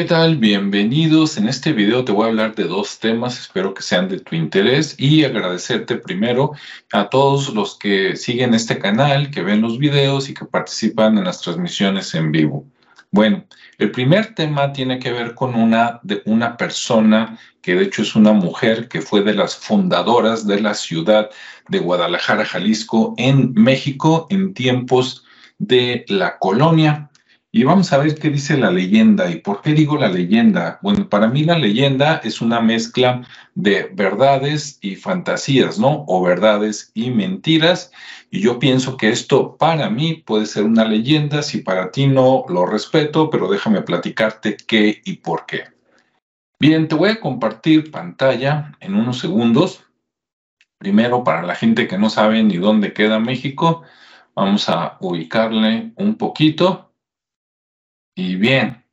¿qué tal? Bienvenidos. En este video te voy a hablar de dos temas, espero que sean de tu interés y agradecerte primero a todos los que siguen este canal, que ven los videos y que participan en las transmisiones en vivo. Bueno, el primer tema tiene que ver con una, de una persona que de hecho es una mujer que fue de las fundadoras de la ciudad de Guadalajara, Jalisco, en México, en tiempos de la colonia. Y vamos a ver qué dice la leyenda. ¿Y por qué digo la leyenda? Bueno, para mí la leyenda es una mezcla de verdades y fantasías, ¿no? O verdades y mentiras. Y yo pienso que esto para mí puede ser una leyenda. Si para ti no, lo respeto, pero déjame platicarte qué y por qué. Bien, te voy a compartir pantalla en unos segundos. Primero, para la gente que no sabe ni dónde queda México, vamos a ubicarle un poquito. Y bien,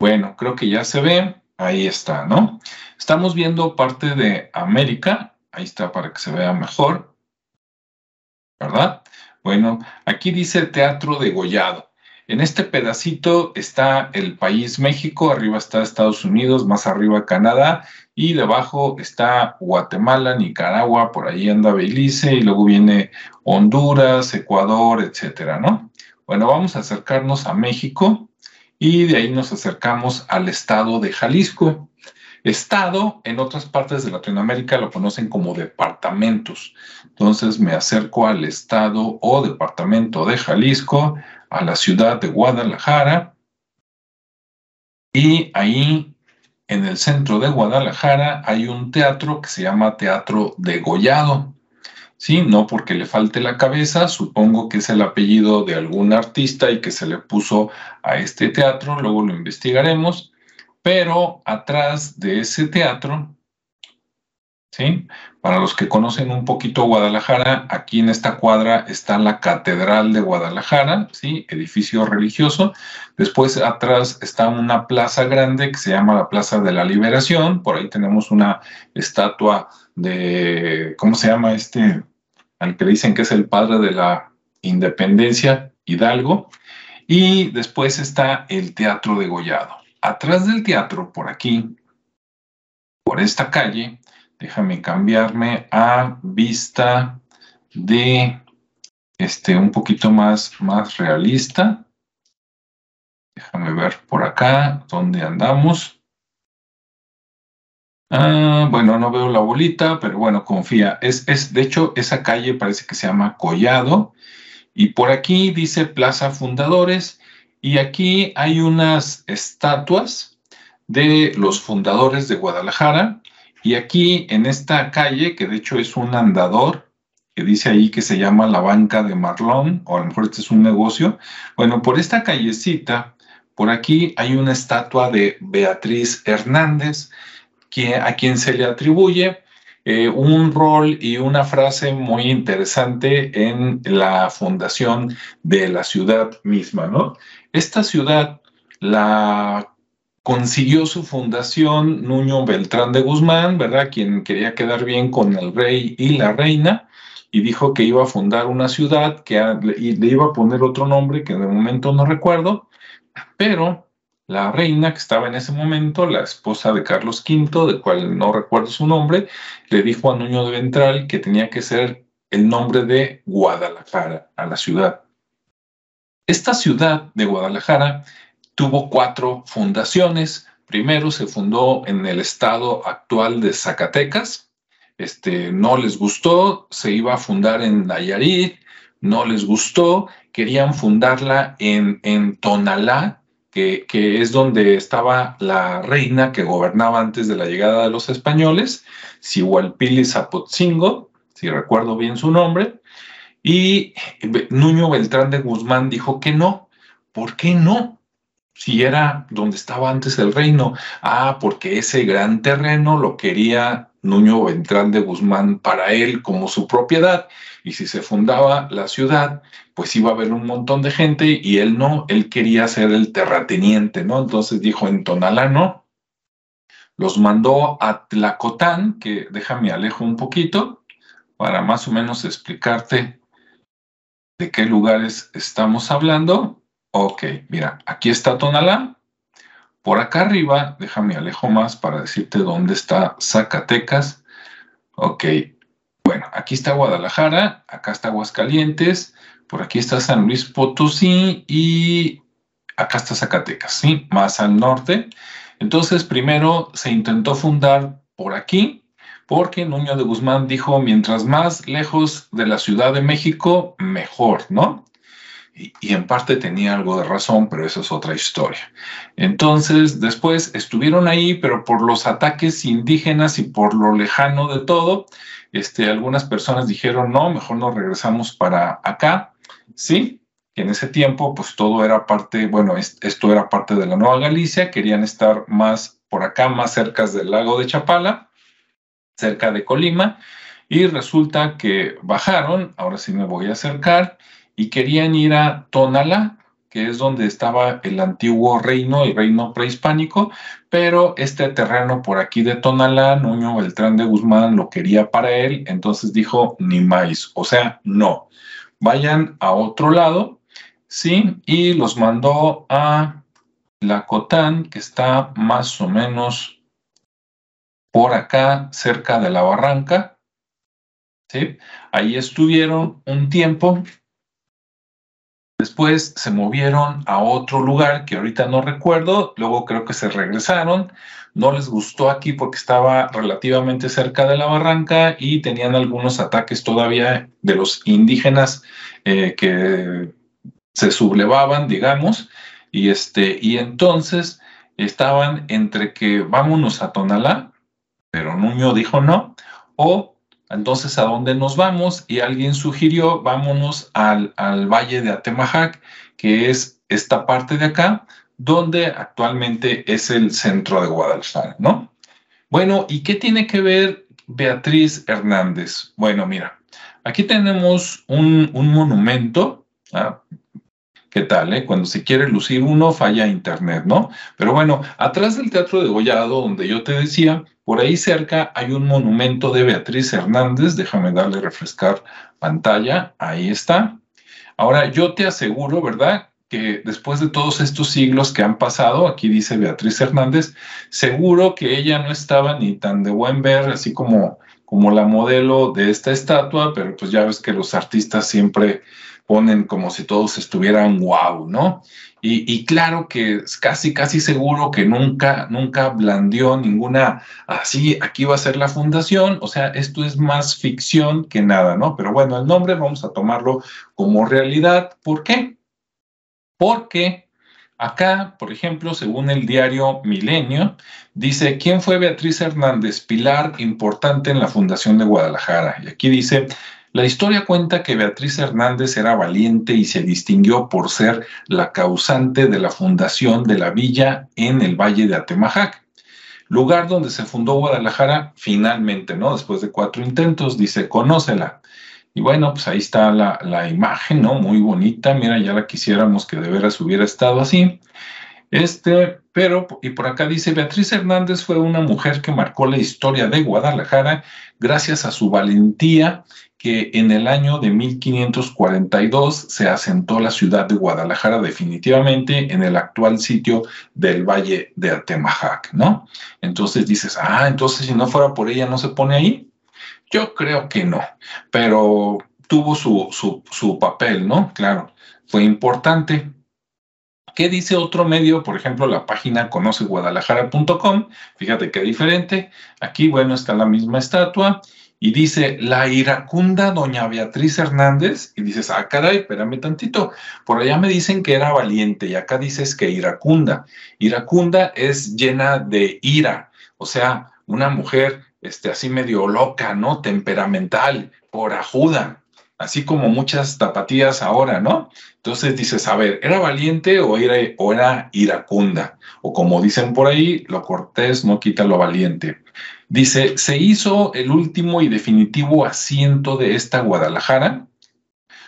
bueno, creo que ya se ve. Ahí está, ¿no? Estamos viendo parte de América. Ahí está para que se vea mejor. ¿Verdad? Bueno, aquí dice Teatro de Gollado. En este pedacito está el país México, arriba está Estados Unidos, más arriba Canadá y debajo está Guatemala, Nicaragua, por ahí anda Belice y luego viene Honduras, Ecuador, etcétera, ¿no? Bueno, vamos a acercarnos a México y de ahí nos acercamos al estado de Jalisco. Estado, en otras partes de Latinoamérica lo conocen como departamentos. Entonces me acerco al estado o departamento de Jalisco, a la ciudad de Guadalajara, y ahí en el centro de Guadalajara hay un teatro que se llama Teatro Degollado. ¿Sí? No porque le falte la cabeza, supongo que es el apellido de algún artista y que se le puso a este teatro, luego lo investigaremos, pero atrás de ese teatro, ¿sí? Para los que conocen un poquito Guadalajara, aquí en esta cuadra está la Catedral de Guadalajara, ¿sí? Edificio religioso. Después atrás está una plaza grande que se llama la Plaza de la Liberación, por ahí tenemos una estatua de, ¿cómo se llama este? Al que dicen que es el padre de la independencia, Hidalgo. Y después está el Teatro de Gollado. Atrás del teatro, por aquí, por esta calle, déjame cambiarme a vista de este un poquito más, más realista. Déjame ver por acá dónde andamos. Ah, bueno, no veo la bolita, pero bueno, confía. Es, es, de hecho, esa calle parece que se llama Collado. Y por aquí dice Plaza Fundadores. Y aquí hay unas estatuas de los fundadores de Guadalajara. Y aquí en esta calle, que de hecho es un andador, que dice ahí que se llama la banca de Marlón, o a lo mejor este es un negocio. Bueno, por esta callecita, por aquí hay una estatua de Beatriz Hernández a quien se le atribuye eh, un rol y una frase muy interesante en la fundación de la ciudad misma, ¿no? Esta ciudad la consiguió su fundación Nuño Beltrán de Guzmán, ¿verdad? Quien quería quedar bien con el rey y la reina y dijo que iba a fundar una ciudad que y le iba a poner otro nombre que de momento no recuerdo, pero la reina que estaba en ese momento, la esposa de Carlos V, de cual no recuerdo su nombre, le dijo a Nuño de Ventral que tenía que ser el nombre de Guadalajara, a la ciudad. Esta ciudad de Guadalajara tuvo cuatro fundaciones. Primero se fundó en el estado actual de Zacatecas. Este, no les gustó, se iba a fundar en Nayarit, no les gustó, querían fundarla en, en Tonalá, que, es donde estaba la reina que gobernaba antes de la llegada de los españoles, Sihualpili Zapotzingo, si recuerdo bien su nombre, y Nuño Beltrán de Guzmán dijo que no. ¿Por qué no? Si era donde estaba antes el reino. Ah, porque ese gran terreno lo quería Nuño Beltrán de Guzmán para él como su propiedad. Y si se fundaba la ciudad, pues iba a haber un montón de gente y él no, él quería ser el terrateniente, ¿no? Entonces dijo en Tonalá, no. Los mandó a Tlacotán, que déjame alejo un poquito para más o menos explicarte de qué lugares estamos hablando. Ok, mira, aquí está Tonalá. Por acá arriba, déjame alejo más para decirte dónde está Zacatecas. Ok, bueno, aquí está Guadalajara, acá está Aguascalientes, por aquí está San Luis Potosí y acá está Zacatecas, ¿sí? Más al norte. Entonces, primero se intentó fundar por aquí, porque Nuño de Guzmán dijo, mientras más lejos de la Ciudad de México, mejor, ¿no? Y, y, en parte tenía algo de razón, pero eso es otra historia. Entonces, después estuvieron ahí, pero por los ataques indígenas y por lo lejano de todo, este, algunas personas dijeron, no, mejor nos regresamos para acá, ¿sí? que en ese tiempo, pues todo era parte, bueno, esto era parte de la Nueva Galicia, querían estar más por acá, más cerca del lago de Chapala, cerca de Colima, y resulta que bajaron, ahora sí me voy a acercar, y querían ir a Tonalá, que es donde estaba el antiguo reino, el reino prehispánico, pero este terreno por aquí de Tonalá, Nuño Beltrán de Guzmán lo quería para él, entonces dijo, ni más, o sea, no, vayan a otro lado, ¿sí? Y los mandó a la Cotán, que está más o menos por acá, cerca de la barranca, ¿sí? Ahí estuvieron un tiempo. Después se movieron a otro lugar que ahorita no recuerdo, luego creo que se regresaron, no les gustó aquí porque estaba relativamente cerca de la barranca y tenían algunos ataques todavía de los indígenas eh, que se sublevaban, digamos, y, este, y entonces estaban entre que vámonos a Tonalá, pero Nuño dijo no, o entonces a dónde nos vamos y alguien sugirió vámonos al, al valle de Atemajac, que es esta parte de acá, donde actualmente es el centro de Guadalajara, ¿no? Bueno, ¿y qué tiene que ver Beatriz Hernández? Bueno, mira, aquí tenemos un, un monumento, ¿ah? ¿Qué tal? Eh? Cuando se quiere lucir uno, falla internet, ¿no? Pero bueno, atrás del Teatro de Gollado, donde yo te decía, por ahí cerca hay un monumento de Beatriz Hernández. Déjame darle refrescar pantalla. Ahí está. Ahora, yo te aseguro, ¿verdad? Que después de todos estos siglos que han pasado, aquí dice Beatriz Hernández, seguro que ella no estaba ni tan de buen ver, así como, como la modelo de esta estatua, pero pues ya ves que los artistas siempre ponen como si todos estuvieran wow, ¿no? Y, claro que es casi, casi seguro que nunca, nunca blandió ninguna, así, aquí va a ser la fundación, o sea, esto es más ficción que nada, ¿no? Pero bueno, el nombre vamos a tomarlo como realidad. ¿Por qué? Porque acá, por ejemplo, según el diario Milenio, dice, ¿quién fue Beatriz Hernández? Pilar importante en la Fundación de Guadalajara. Y aquí dice, la historia cuenta que Beatriz Hernández era valiente y se distinguió por ser la causante de la fundación de la villa en el Valle de Atemajac, lugar donde se fundó Guadalajara finalmente, ¿no? Después de cuatro intentos, dice, conócela. Y bueno, pues ahí está la, la imagen, ¿no? Muy bonita, mira, ya la quisiéramos que de veras hubiera estado así. Este, pero, y por acá dice, Beatriz Hernández fue una mujer que marcó la historia de Guadalajara gracias a su valentía que en el año de 1542 se asentó la ciudad de Guadalajara definitivamente en el actual sitio del Valle de Atemajac, ¿no? Entonces dices, ah, entonces si no fuera por ella no se pone ahí. Yo creo que no, pero tuvo su, su, su papel, ¿no? Claro, fue importante. ¿Qué dice otro medio? Por ejemplo, la página conoceguadalajara.com. Fíjate qué diferente. Aquí, bueno, está la misma estatua y dice la iracunda doña Beatriz Hernández, y dices, ah, caray, espérame tantito, por allá me dicen que era valiente, y acá dices que iracunda. Iracunda es llena de ira, o sea, una mujer este, así medio loca, ¿no? Temperamental, por ajuda, así como muchas tapatías ahora, ¿no? Entonces dices, a ver, ¿era valiente o era iracunda? O como dicen por ahí, lo cortés no quita lo valiente. Dice, se hizo el último y definitivo asiento de esta Guadalajara.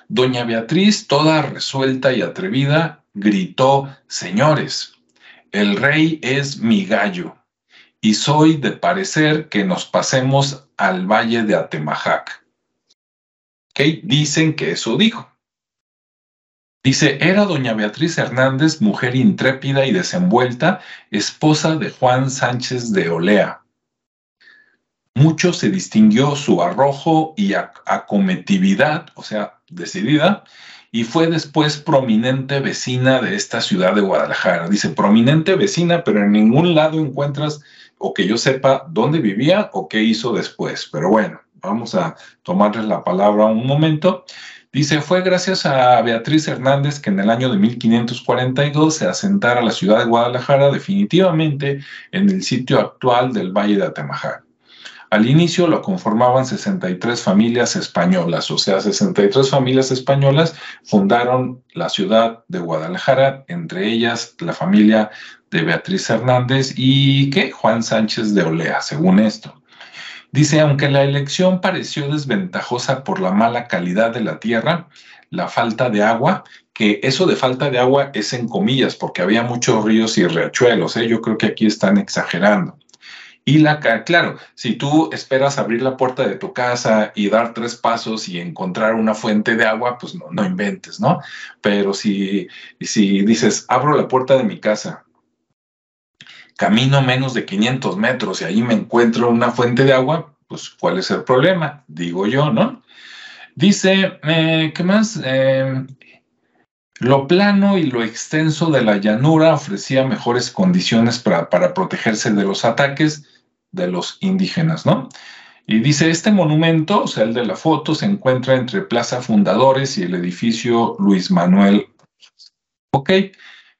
Doña Beatriz, toda resuelta y atrevida, gritó, señores, el rey es mi gallo y soy de parecer que nos pasemos al valle de Atemajac. ¿Ok? Dicen que eso dijo. Dice, era doña Beatriz Hernández, mujer intrépida y desenvuelta, esposa de Juan Sánchez de Olea. Mucho se distinguió su arrojo y acometividad, o sea, decidida, y fue después prominente vecina de esta ciudad de Guadalajara. Dice, prominente vecina, pero en ningún lado encuentras, o que yo sepa, dónde vivía o qué hizo después. Pero bueno, vamos a tomarles la palabra un momento. Dice, fue gracias a Beatriz Hernández que en el año de 1542 se asentara la ciudad de Guadalajara definitivamente en el sitio actual del Valle de Atemajac. Al inicio lo conformaban 63 familias españolas, o sea, 63 familias españolas fundaron la ciudad de Guadalajara, entre ellas la familia de Beatriz Hernández y ¿qué? Juan Sánchez de Olea, según esto. Dice, aunque la elección pareció desventajosa por la mala calidad de la tierra, la falta de agua, que eso de falta de agua es en comillas, porque había muchos ríos y riachuelos, ¿eh? yo creo que aquí están exagerando. Y la, claro, si tú esperas abrir la puerta de tu casa y dar tres pasos y encontrar una fuente de agua, pues no, no inventes, ¿no? Pero si, si dices, abro la puerta de mi casa camino menos de 500 metros y ahí me encuentro una fuente de agua, pues ¿cuál es el problema? Digo yo, ¿no? Dice, eh, ¿qué más? Eh, lo plano y lo extenso de la llanura ofrecía mejores condiciones para, para protegerse de los ataques de los indígenas, ¿no? Y dice, este monumento, o sea, el de la foto, se encuentra entre Plaza Fundadores y el edificio Luis Manuel. Ok,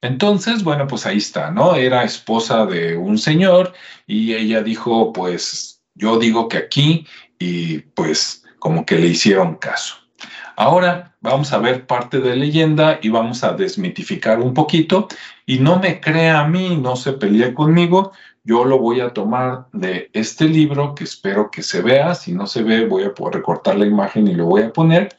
entonces, bueno, pues ahí está, ¿no? Era esposa de un señor y ella dijo, pues yo digo que aquí y pues como que le hicieron caso. Ahora vamos a ver parte de leyenda y vamos a desmitificar un poquito y no me crea a mí, no se pelee conmigo, yo lo voy a tomar de este libro que espero que se vea, si no se ve voy a poder recortar la imagen y lo voy a poner.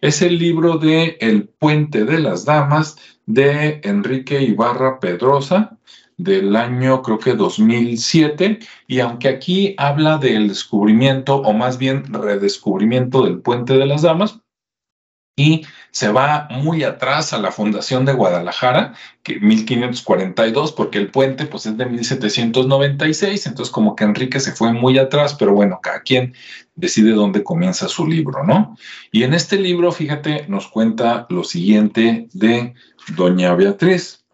Es el libro de El puente de las damas de Enrique Ibarra Pedrosa del año creo que 2007 y aunque aquí habla del descubrimiento o más bien redescubrimiento del puente de las damas y se va muy atrás a la fundación de Guadalajara, que 1542, porque el puente pues es de 1796, entonces como que Enrique se fue muy atrás, pero bueno, cada quien decide dónde comienza su libro, ¿no? Y en este libro, fíjate, nos cuenta lo siguiente de Doña Beatriz.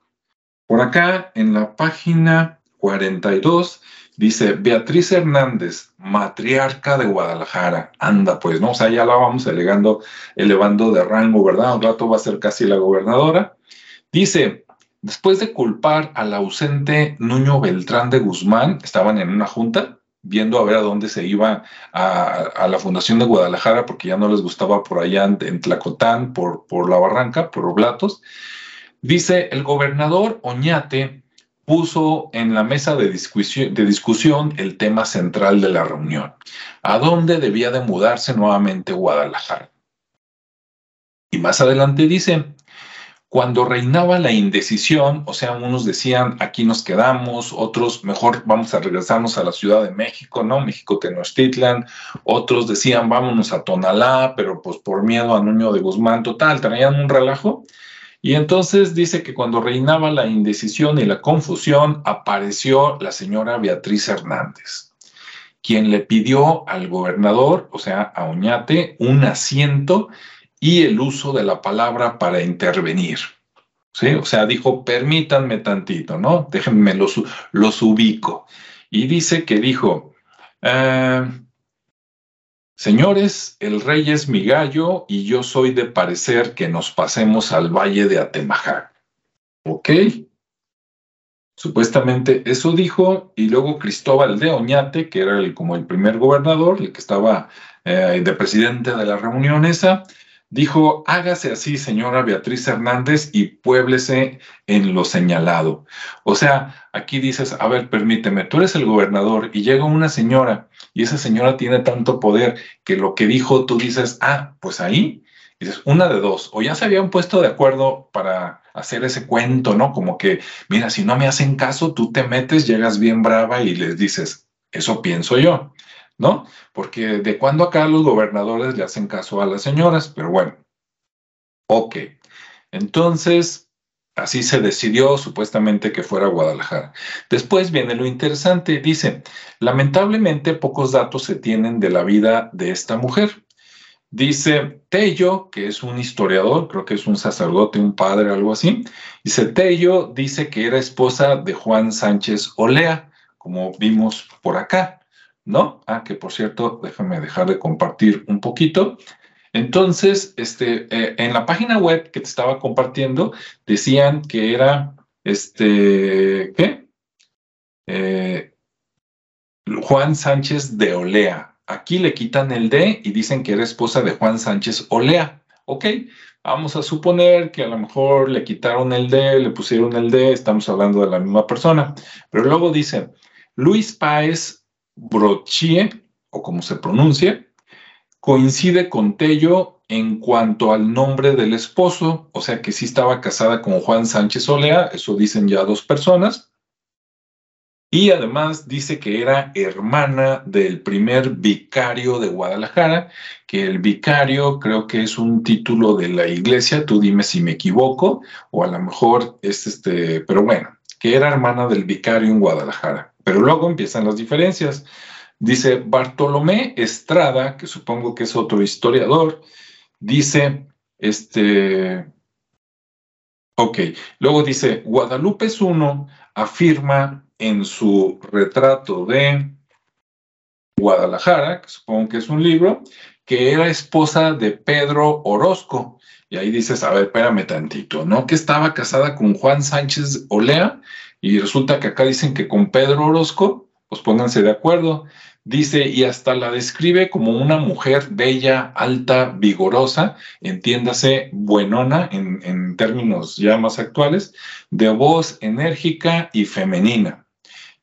Por acá, en la página 42, dice Beatriz Hernández, matriarca de Guadalajara. Anda, pues, ¿no? O sea, ya la vamos elevando, elevando de rango, ¿verdad? Un rato va a ser casi la gobernadora. Dice, después de culpar al ausente Nuño Beltrán de Guzmán, estaban en una junta viendo a ver a dónde se iba a, la Fundación de Guadalajara porque ya no les gustaba por allá en, Tlacotán, por, por la Barranca, por Oblatos. Dice, el gobernador Oñate puso en la mesa de discusión, el tema central de la reunión, a dónde debía de mudarse nuevamente Guadalajara. Y más adelante dice, cuando reinaba la indecisión, o sea, unos decían, aquí nos quedamos, otros, mejor vamos a regresarnos a la Ciudad de México, ¿no? México Tenochtitlan, otros decían, vámonos a Tonalá, pero pues por miedo a Nuño de Guzmán, total, traían un relajo. Y entonces dice que cuando reinaba la indecisión y la confusión, apareció la señora Beatriz Hernández, quien le pidió al gobernador, o sea, a Oñate, un asiento y el uso de la palabra para intervenir. ¿Sí? O sea, dijo, permítanme tantito, ¿no? Déjenme los, los ubico. Y dice que dijo, eh, Señores, el rey es mi gallo y yo soy de parecer que nos pasemos al valle de Atemajac. ¿Ok? Supuestamente eso dijo, y luego Cristóbal de Oñate, que era el, como el primer gobernador, el que estaba eh, de presidente de la reunión esa, dijo, hágase así, señora Beatriz Hernández, y puéblese en lo señalado. O sea, aquí dices, a ver, permíteme, tú eres el gobernador y llega una señora y esa señora tiene tanto poder que lo que dijo tú dices, ah, pues ahí, dices, una de dos, o ya se habían puesto de acuerdo para hacer ese cuento, ¿no? Como que, mira, si no me hacen caso, tú te metes, llegas bien brava y les dices, eso pienso yo. ¿No? Porque de cuando acá los gobernadores le hacen caso a las señoras, pero bueno, ok. Entonces, así se decidió supuestamente que fuera Guadalajara. Después viene lo interesante, dice, lamentablemente pocos datos se tienen de la vida de esta mujer. Dice Tello, que es un historiador, creo que es un sacerdote, un padre, algo así. Dice Tello, dice que era esposa de Juan Sánchez Olea, como vimos por acá, ¿no? Ah, que por cierto, déjame dejar de compartir un poquito. Entonces, este, eh, en la página web que te estaba compartiendo, decían que era, este, ¿qué? Eh, Juan Sánchez de Olea, Aquí le quitan el D y dicen que era esposa de Juan Sánchez Olea. Ok, vamos a suponer que a lo mejor le quitaron el D, le pusieron el D, estamos hablando de la misma persona. Pero luego dice, Luis Páez Brochie, o como se pronuncie, coincide con Tello en cuanto al nombre del esposo, o sea que sí estaba casada con Juan Sánchez Olea, eso dicen ya dos personas, y además dice que era hermana del primer vicario de Guadalajara, que el vicario creo que es un título de la iglesia, tú dime si me equivoco, o a lo mejor es este, pero bueno, que era hermana del vicario en Guadalajara. Pero luego empiezan las diferencias. Dice Bartolomé Estrada, que supongo que es otro historiador, dice, este, ok, luego dice, Guadalupe uno, afirma en su retrato de Guadalajara, que supongo que es un libro, que era esposa de Pedro Orozco. Y ahí dices, a ver, espérame tantito, ¿no? Que estaba casada con Juan Sánchez Olea y resulta que acá dicen que con Pedro Orozco, pues pónganse de acuerdo. Dice, y hasta la describe como una mujer bella, alta, vigorosa, entiéndase, buenona en, en términos ya más actuales, de voz enérgica y femenina.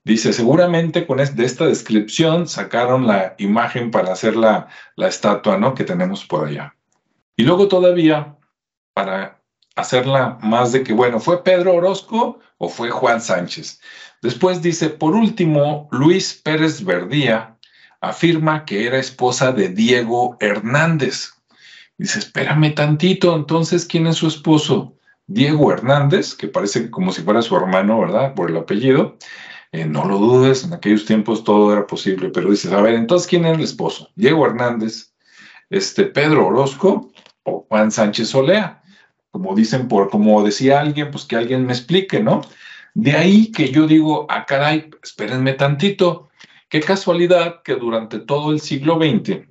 Dice, seguramente con de esta descripción sacaron la imagen para hacer la, la estatua ¿no? que tenemos por allá. Y luego todavía, para hacerla más de que, bueno, ¿fue Pedro Orozco o fue Juan Sánchez? Después dice, por último, Luis Pérez Verdía afirma que era esposa de Diego Hernández. Dice, espérame tantito, entonces, ¿quién es su esposo? Diego Hernández, que parece como si fuera su hermano, ¿verdad? Por el apellido. Eh, no lo dudes, en aquellos tiempos todo era posible, pero dices, a ver, entonces, ¿quién era el esposo? Diego Hernández, este, Pedro Orozco o Juan Sánchez Olea. Como dicen, por, como decía alguien, pues que alguien me explique, ¿no? De ahí que yo digo, ah, caray, espérenme tantito, qué casualidad que durante todo el siglo XX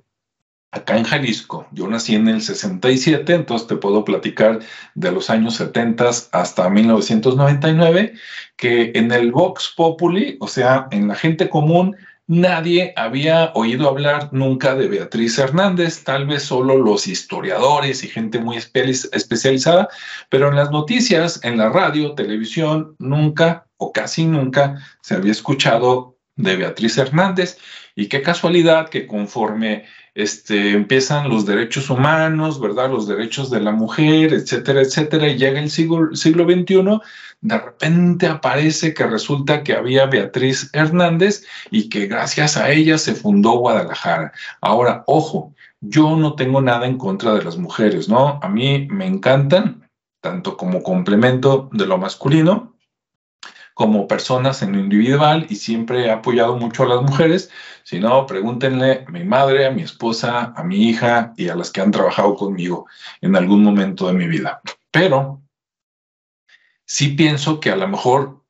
acá en Jalisco. Yo nací en el 67, entonces te puedo platicar de los años 70 hasta 1999, que en el Vox Populi, o sea, en la gente común, nadie había oído hablar nunca de Beatriz Hernández, tal vez solo los historiadores y gente muy especializada, pero en las noticias, en la radio, televisión, nunca o casi nunca se había escuchado de Beatriz Hernández. Y qué casualidad que conforme este, empiezan los derechos humanos, ¿verdad? Los derechos de la mujer, etcétera, etcétera, y llega el siglo, siglo XXI, de repente aparece que resulta que había Beatriz Hernández y que gracias a ella se fundó Guadalajara. Ahora, ojo, yo no tengo nada en contra de las mujeres, ¿no? A mí me encantan, tanto como complemento de lo masculino, como personas en lo individual y siempre he apoyado mucho a las mujeres. Si no, pregúntenle a mi madre, a mi esposa, a mi hija y a las que han trabajado conmigo en algún momento de mi vida. Pero sí pienso que a lo mejor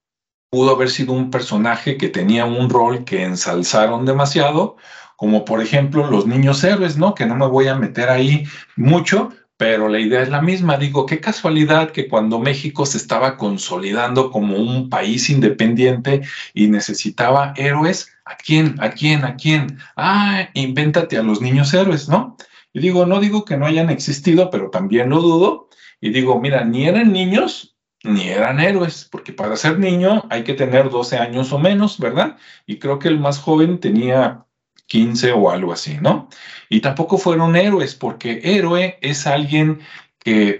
pudo haber sido un personaje que tenía un rol que ensalzaron demasiado, como por ejemplo los niños héroes, ¿no? Que no me voy a meter ahí mucho, pero la idea es la misma. Digo, qué casualidad que cuando México se estaba consolidando como un país independiente y necesitaba héroes, ¿a quién? ¿A quién? ¿A quién? Ah, invéntate a los niños héroes, ¿no? Y digo, no digo que no hayan existido, pero también lo dudo. Y digo, mira, ni eran niños ni eran héroes, porque para ser niño hay que tener 12 años o menos, ¿verdad? Y creo que el más joven tenía 15 o algo así, ¿no? Y tampoco fueron héroes, porque héroe es alguien que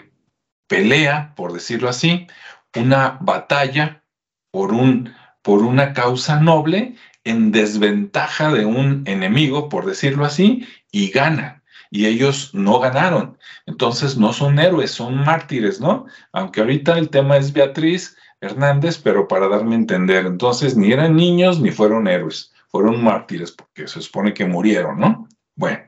pelea, por decirlo así, una batalla por, un, por una causa noble en desventaja de un enemigo, por decirlo así, y gana. y ellos no ganaron. Entonces no son héroes, son mártires, ¿no? Aunque ahorita el tema es Beatriz Hernández, pero para darme a entender, entonces ni eran niños ni fueron héroes, fueron mártires porque se supone que murieron, ¿no? Bueno.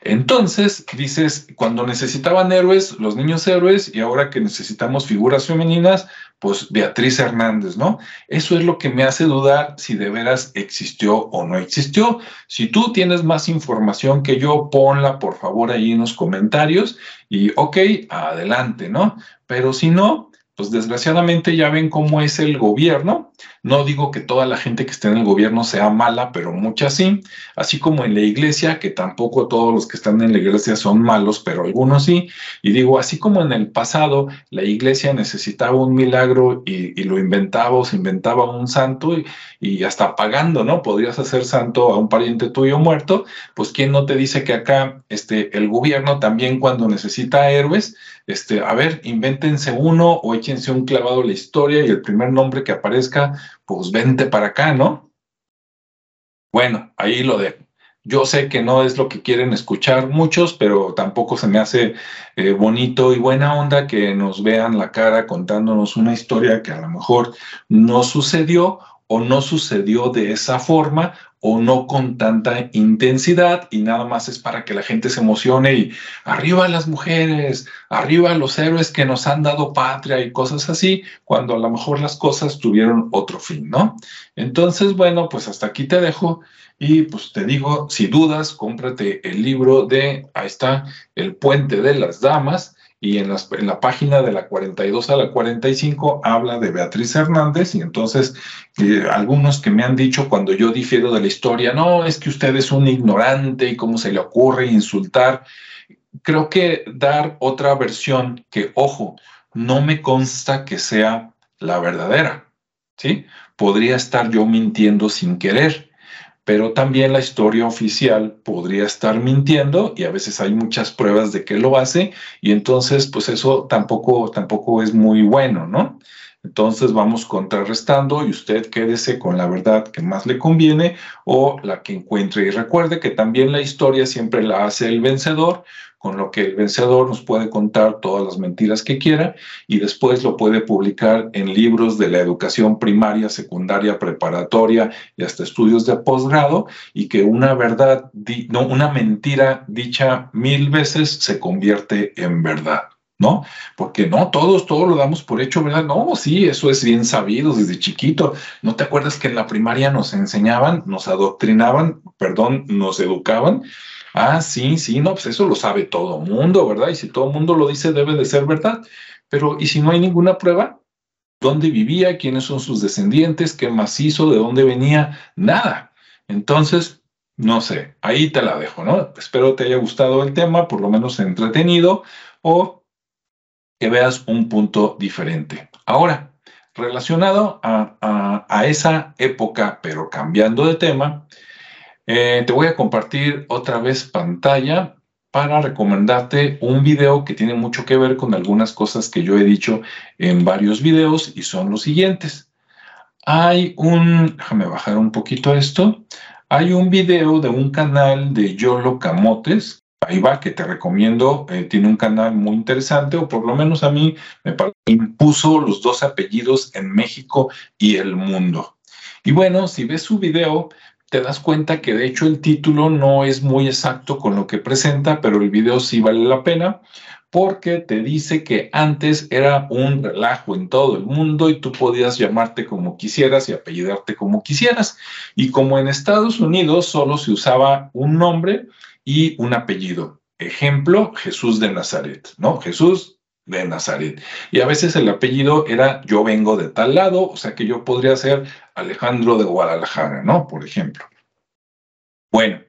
Entonces, dices, cuando necesitaban héroes, los niños héroes, y ahora que necesitamos figuras femeninas, pues Beatriz Hernández, ¿no? Eso es lo que me hace dudar si de veras existió o no existió. Si tú tienes más información que yo, ponla por favor ahí en los comentarios y ok, adelante, ¿no? Pero si no, pues desgraciadamente ya ven cómo es el gobierno. No digo que toda la gente que esté en el gobierno sea mala, pero muchas sí. Así como en la iglesia, que tampoco todos los que están en la iglesia son malos, pero algunos sí. Y digo, así como en el pasado la iglesia necesitaba un milagro y, lo inventaba o se inventaba un santo y, hasta pagando, ¿no? Podrías hacer santo a un pariente tuyo muerto. Pues quién no te dice que acá este, el gobierno también cuando necesita héroes, este, a ver, invéntense uno o échense un clavado a la historia y el primer nombre que aparezca, pues vente para acá, ¿no? Bueno, ahí lo dejo. Yo sé que no es lo que quieren escuchar muchos, pero tampoco se me hace eh, bonito y buena onda que nos vean la cara contándonos una historia que a lo mejor no sucedió o no sucedió de esa forma o no con tanta intensidad y nada más es para que la gente se emocione y arriba las mujeres, arriba los héroes que nos han dado patria y cosas así, cuando a lo mejor las cosas tuvieron otro fin, ¿no? Entonces, bueno, pues hasta aquí te dejo y pues te digo, si dudas, cómprate el libro de, ahí está, El puente de las damas y en, en, la página de la 42 a la 45 habla de Beatriz Hernández y entonces eh, algunos que me han dicho cuando yo difiero de la historia, no, es que usted es un ignorante y cómo se le ocurre insultar, creo que dar otra versión que, ojo, no me consta que sea la verdadera, ¿sí? Podría estar yo mintiendo sin querer pero también la historia oficial podría estar mintiendo y a veces hay muchas pruebas de que lo hace y entonces pues eso tampoco, tampoco es muy bueno, ¿no? Entonces vamos contrarrestando y usted quédese con la verdad que más le conviene o la que encuentre. Y recuerde que también la historia siempre la hace el vencedor, con lo que el vencedor nos puede contar todas las mentiras que quiera y después lo puede publicar en libros de la educación primaria, secundaria, preparatoria y hasta estudios de posgrado y que una verdad, no, una mentira dicha mil veces se convierte en verdad. ¿no? Porque no, todos, todos lo damos por hecho, ¿verdad? No, sí, eso es bien sabido desde chiquito. ¿No te acuerdas que en la primaria nos enseñaban, nos adoctrinaban, perdón, nos educaban Ah, sí, sí, no, pues eso lo sabe todo mundo, ¿verdad? Y si todo mundo lo dice, debe de ser verdad. Pero, ¿y si no hay ninguna prueba? ¿Dónde vivía? ¿Quiénes son sus descendientes? ¿Qué más hizo? ¿De dónde venía? Nada. Entonces, no sé, ahí te la dejo, ¿no? Espero te haya gustado el tema, por lo menos entretenido, o que veas un punto diferente. Ahora, relacionado a, a esa época, pero cambiando de tema, eh, te voy a compartir otra vez pantalla para recomendarte un video que tiene mucho que ver con algunas cosas que yo he dicho en varios videos y son los siguientes. Hay un, déjame bajar un poquito esto, hay un video de un canal de Yolo Camotes, ahí va, que te recomiendo, eh, tiene un canal muy interesante, o por lo menos a mí me impuso los dos apellidos en México y el mundo. Y bueno, si ves su video, te das cuenta que de hecho el título no es muy exacto con lo que presenta, pero el video sí vale la pena porque te dice que antes era un relajo en todo el mundo y tú podías llamarte como quisieras y apellidarte como quisieras. Y como en Estados Unidos solo se usaba un nombre y un apellido. Ejemplo, Jesús de Nazaret, ¿no? Jesús de Nazaret. Y a veces el apellido era yo vengo de tal lado, o sea que yo podría ser Alejandro de Guadalajara, ¿no? Por ejemplo. Bueno,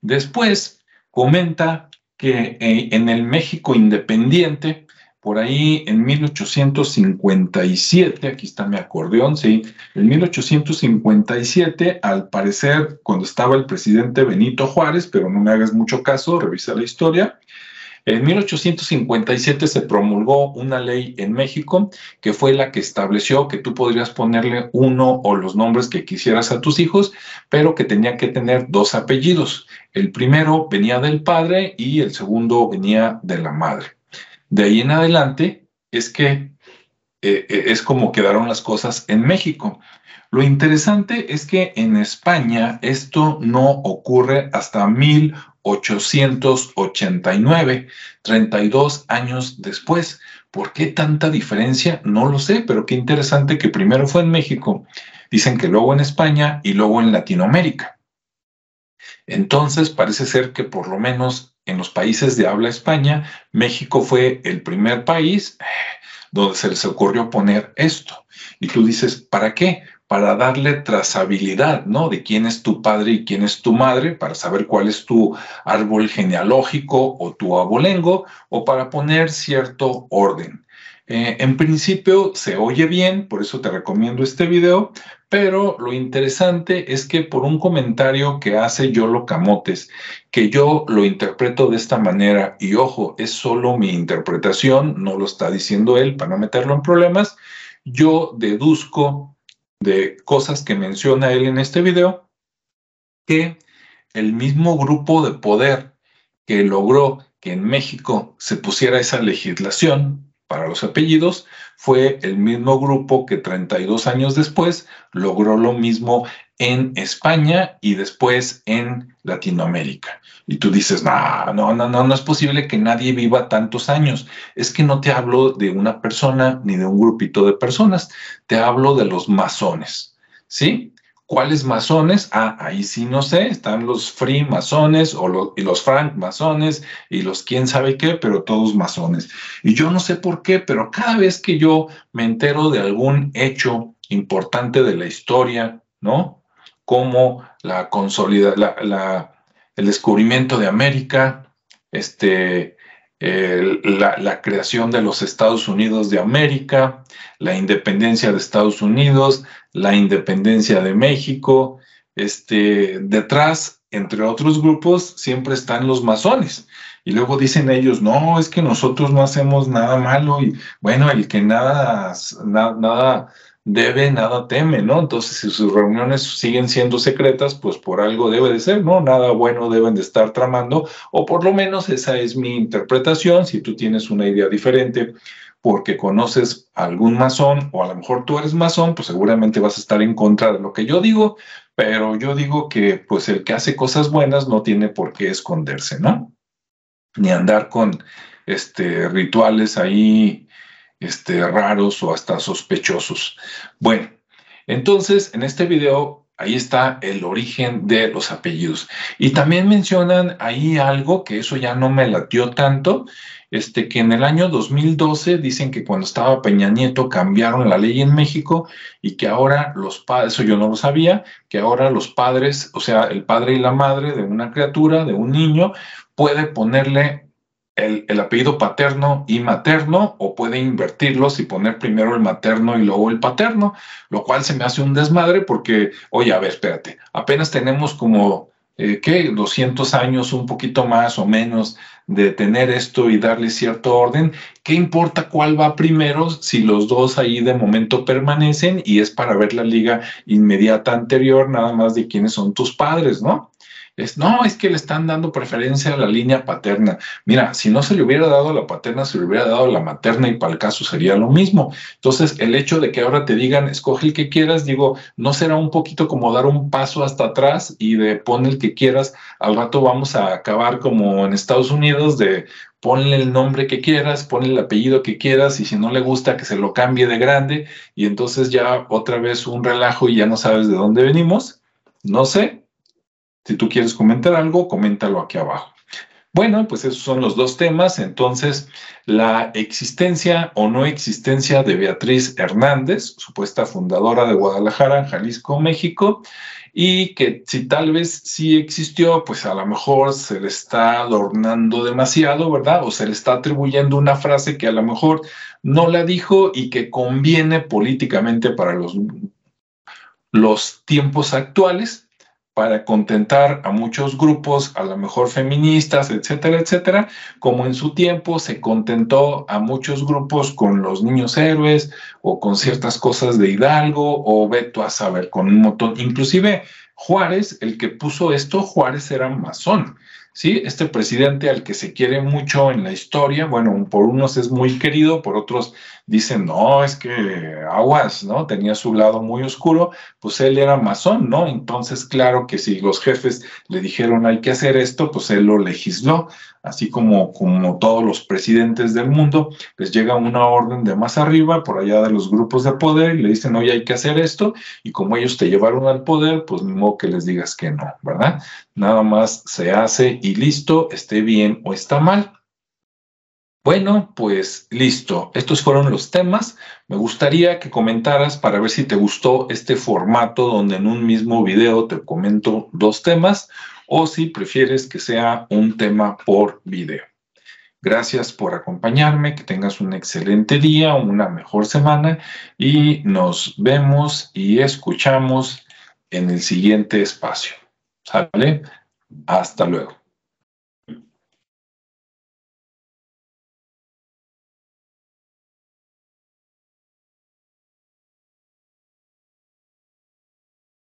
después comenta que eh, en el México independiente, por ahí en 1857, aquí está mi acordeón, sí, en 1857, al parecer, cuando estaba el presidente Benito Juárez, pero no me hagas mucho caso, revisa la historia, En 1857 se promulgó una ley en México que fue la que estableció que tú podrías ponerle uno o los nombres que quisieras a tus hijos, pero que tenía que tener dos apellidos. El primero venía del padre y el segundo venía de la madre. De ahí en adelante es que eh, eh, es como quedaron las cosas en México. Lo interesante es que en España esto no ocurre hasta 1889, 32 años después. ¿Por qué tanta diferencia? No lo sé, pero qué interesante que primero fue en México, dicen que luego en España y luego en Latinoamérica. Entonces parece ser que por lo menos en los países de habla España, México fue el primer país eh, donde se les ocurrió poner esto. Y tú dices, ¿para qué? Para darle trazabilidad, ¿no? De quién es tu padre y quién es tu madre, para saber cuál es tu árbol genealógico o tu abolengo, o para poner cierto orden. Eh, en principio se oye bien, por eso te recomiendo este video, pero lo interesante es que por un comentario que hace Yolo Camotes, que yo lo interpreto de esta manera, y ojo, es solo mi interpretación, no lo está diciendo él para no meterlo en problemas, yo deduzco de cosas que menciona él en este video, que el mismo grupo de poder que logró que en México se pusiera esa legislación para los apellidos fue el mismo grupo que 32 años después logró lo mismo en España y después en Latinoamérica. Y tú dices, no, no, no, no, no es posible que nadie viva tantos años. Es que no te hablo de una persona ni de un grupito de personas, te hablo de los masones, ¿sí? ¿Cuáles masones? Ah, ahí sí no sé, están los free masones o y los frank masones y los quién sabe qué, pero todos masones. Y yo no sé por qué, pero cada vez que yo me entero de algún hecho importante de la historia, ¿no? Como la consolida, la, el descubrimiento de América, este, la, la, creación de los Estados Unidos de América, la independencia de Estados Unidos, la independencia de México. Este, detrás, entre otros grupos, siempre están los masones. Y luego dicen ellos, no, es que nosotros no hacemos nada malo y bueno, el que nada, nada debe, nada teme, ¿no? Entonces, si sus reuniones siguen siendo secretas, pues por algo debe de ser, ¿no? Nada bueno deben de estar tramando, o por lo menos esa es mi interpretación. Si tú tienes una idea diferente, porque conoces algún masón o a lo mejor tú eres masón, pues seguramente vas a estar en contra de lo que yo digo, pero yo digo que pues el que hace cosas buenas no tiene por qué esconderse, ¿no? Ni andar con este rituales ahí este raros o hasta sospechosos. Bueno, entonces en este video ahí está el origen de los apellidos. Y también mencionan ahí algo que eso ya no me latió tanto, este, que en el año 2012 dicen que cuando estaba Peña Nieto cambiaron la ley en México y que ahora los padres, eso yo no lo sabía, que ahora los padres, o sea, el padre y la madre de una criatura, de un niño, puede ponerle el, el, apellido paterno y materno o puede invertirlos y poner primero el materno y luego el paterno, lo cual se me hace un desmadre porque, oye, a ver, espérate, apenas tenemos como eh, ¿qué? 200 años, un poquito más o menos de tener esto y darle cierto orden. ¿Qué importa cuál va primero si los dos ahí de momento permanecen y es para ver la liga inmediata anterior, nada más de quiénes son tus padres, ¿no? Es, no, es que le están dando preferencia a la línea paterna. Mira, si no se le hubiera dado la paterna, se le hubiera dado la materna y para el caso sería lo mismo. Entonces, el hecho de que ahora te digan, escoge el que quieras, digo, ¿no será un poquito como dar un paso hasta atrás y de pon el que quieras? Al rato vamos a acabar como en Estados Unidos de ponle el nombre que quieras, ponle el apellido que quieras y si no le gusta que se lo cambie de grande y entonces ya otra vez un relajo y ya no sabes de dónde venimos. No sé, si tú quieres comentar algo, coméntalo aquí abajo. Bueno, pues esos son los dos temas. Entonces, la existencia o no existencia de Beatriz Hernández, supuesta fundadora de Guadalajara, Jalisco, México, y que si tal vez sí existió, pues a lo mejor se le está adornando demasiado, ¿verdad? O se le está atribuyendo una frase que a lo mejor no la dijo y que conviene políticamente para los, los tiempos actuales para contentar a muchos grupos, a lo mejor feministas, etcétera, etcétera, como en su tiempo se contentó a muchos grupos con los niños héroes o con ciertas cosas de Hidalgo o Beto a saber, con un montón, inclusive Juárez, el que puso esto, Juárez era masón. ¿sí? Este presidente al que se quiere mucho en la historia, bueno, por unos es muy querido, por otros dicen, no, es que aguas, ¿no? Tenía su lado muy oscuro, pues él era masón, ¿no? Entonces, claro que si los jefes le dijeron hay que hacer esto, pues él lo legisló, así como, como todos los presidentes del mundo, les llega una orden de más arriba, por allá de los grupos de poder, y le dicen, oye, hay que hacer esto, y como ellos te llevaron al poder, pues ni modo que les digas que no, ¿verdad? Nada más se hace y listo, esté bien o está mal. Bueno, pues listo. Estos fueron los temas. Me gustaría que comentaras para ver si te gustó este formato donde en un mismo video te comento dos temas o si prefieres que sea un tema por video. Gracias por acompañarme, que tengas un excelente día, una mejor semana y nos vemos y escuchamos en el siguiente espacio. ¿Sale? Hasta luego.